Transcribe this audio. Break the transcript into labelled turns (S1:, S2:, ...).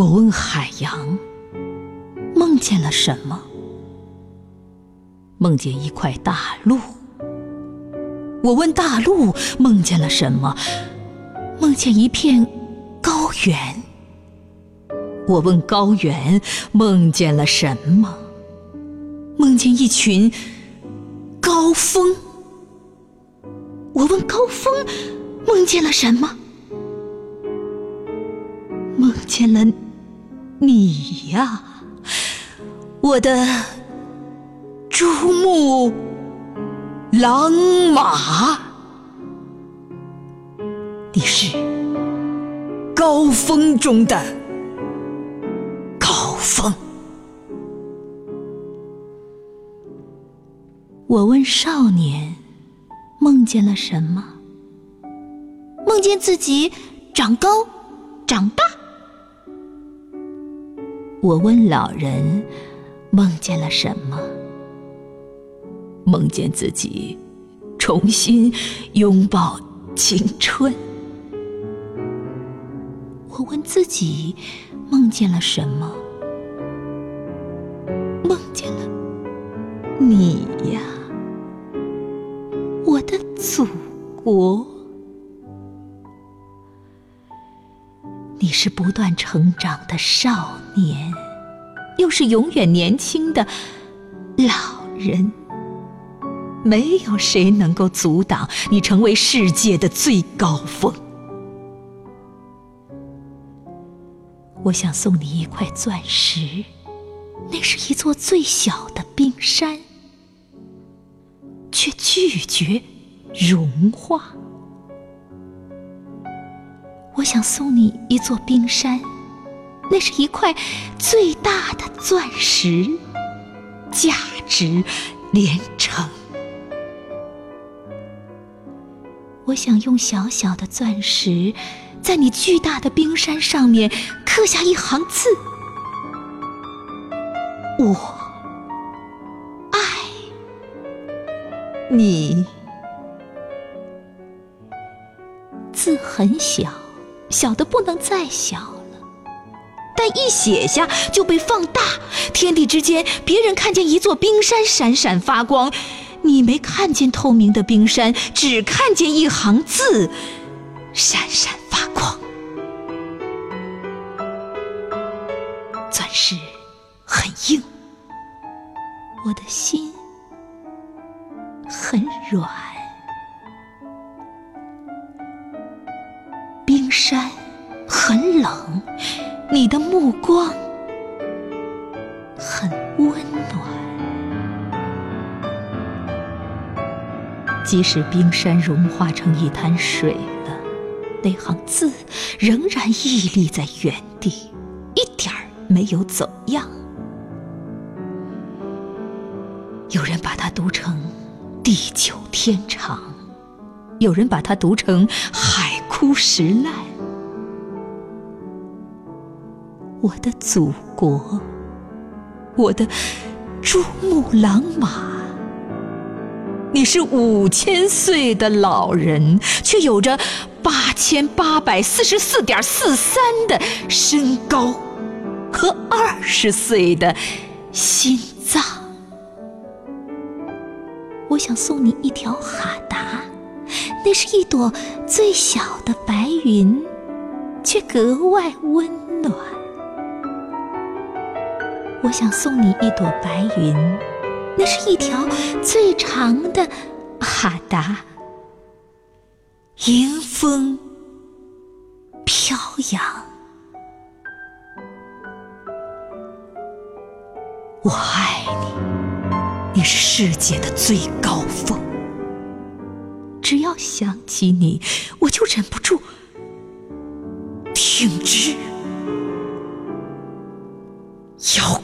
S1: 我问海洋，梦见了什么？梦见一块大陆。我问大陆，梦见了什么？梦见一片高原。我问高原，梦见了什么？梦见一群高峰。我问高峰，梦见了什么？梦见了你呀，我的珠穆朗玛。你是高峰中的高峰。我问少年，梦见了什么？梦见自己长高、长大。我问老人，梦见了什么？梦见自己重新拥抱青春。我问自己，梦见了什么？梦见了你呀，我的祖国。你是不断成长的少年，又是永远年轻的老人。没有谁能够阻挡你成为世界的最高峰。我想送你一块钻石，那是一座最小的冰山，却拒绝融化。我想送你一座冰山，那是一块最大的钻石，价值连城。我想用小小的钻石，在你巨大的冰山上面刻下一行字：我爱你。字很小。小的不能再小了，但一写下就被放大。天地之间，别人看见一座冰山闪闪发光，你没看见透明的冰山，只看见一行字闪闪发光。钻石很硬，我的心很软。山很冷，你的目光很温暖。即使冰山融化成一滩水了，那行字仍然屹立在原地，一点儿没有走样。有人把它读成“地久天长”，有人把它读成“海枯石烂”。我的祖国，我的珠穆朗玛，你是五千岁的老人，却有着八千八百四十四点四三的身高和二十岁的心脏。我想送你一条哈达，那是一朵最小的白云，却格外温暖。我想送你一朵白云，那是一条最长的哈达，迎风飘扬。我爱你，你是世界的最高峰。只要想起你，我就忍不住挺直腰。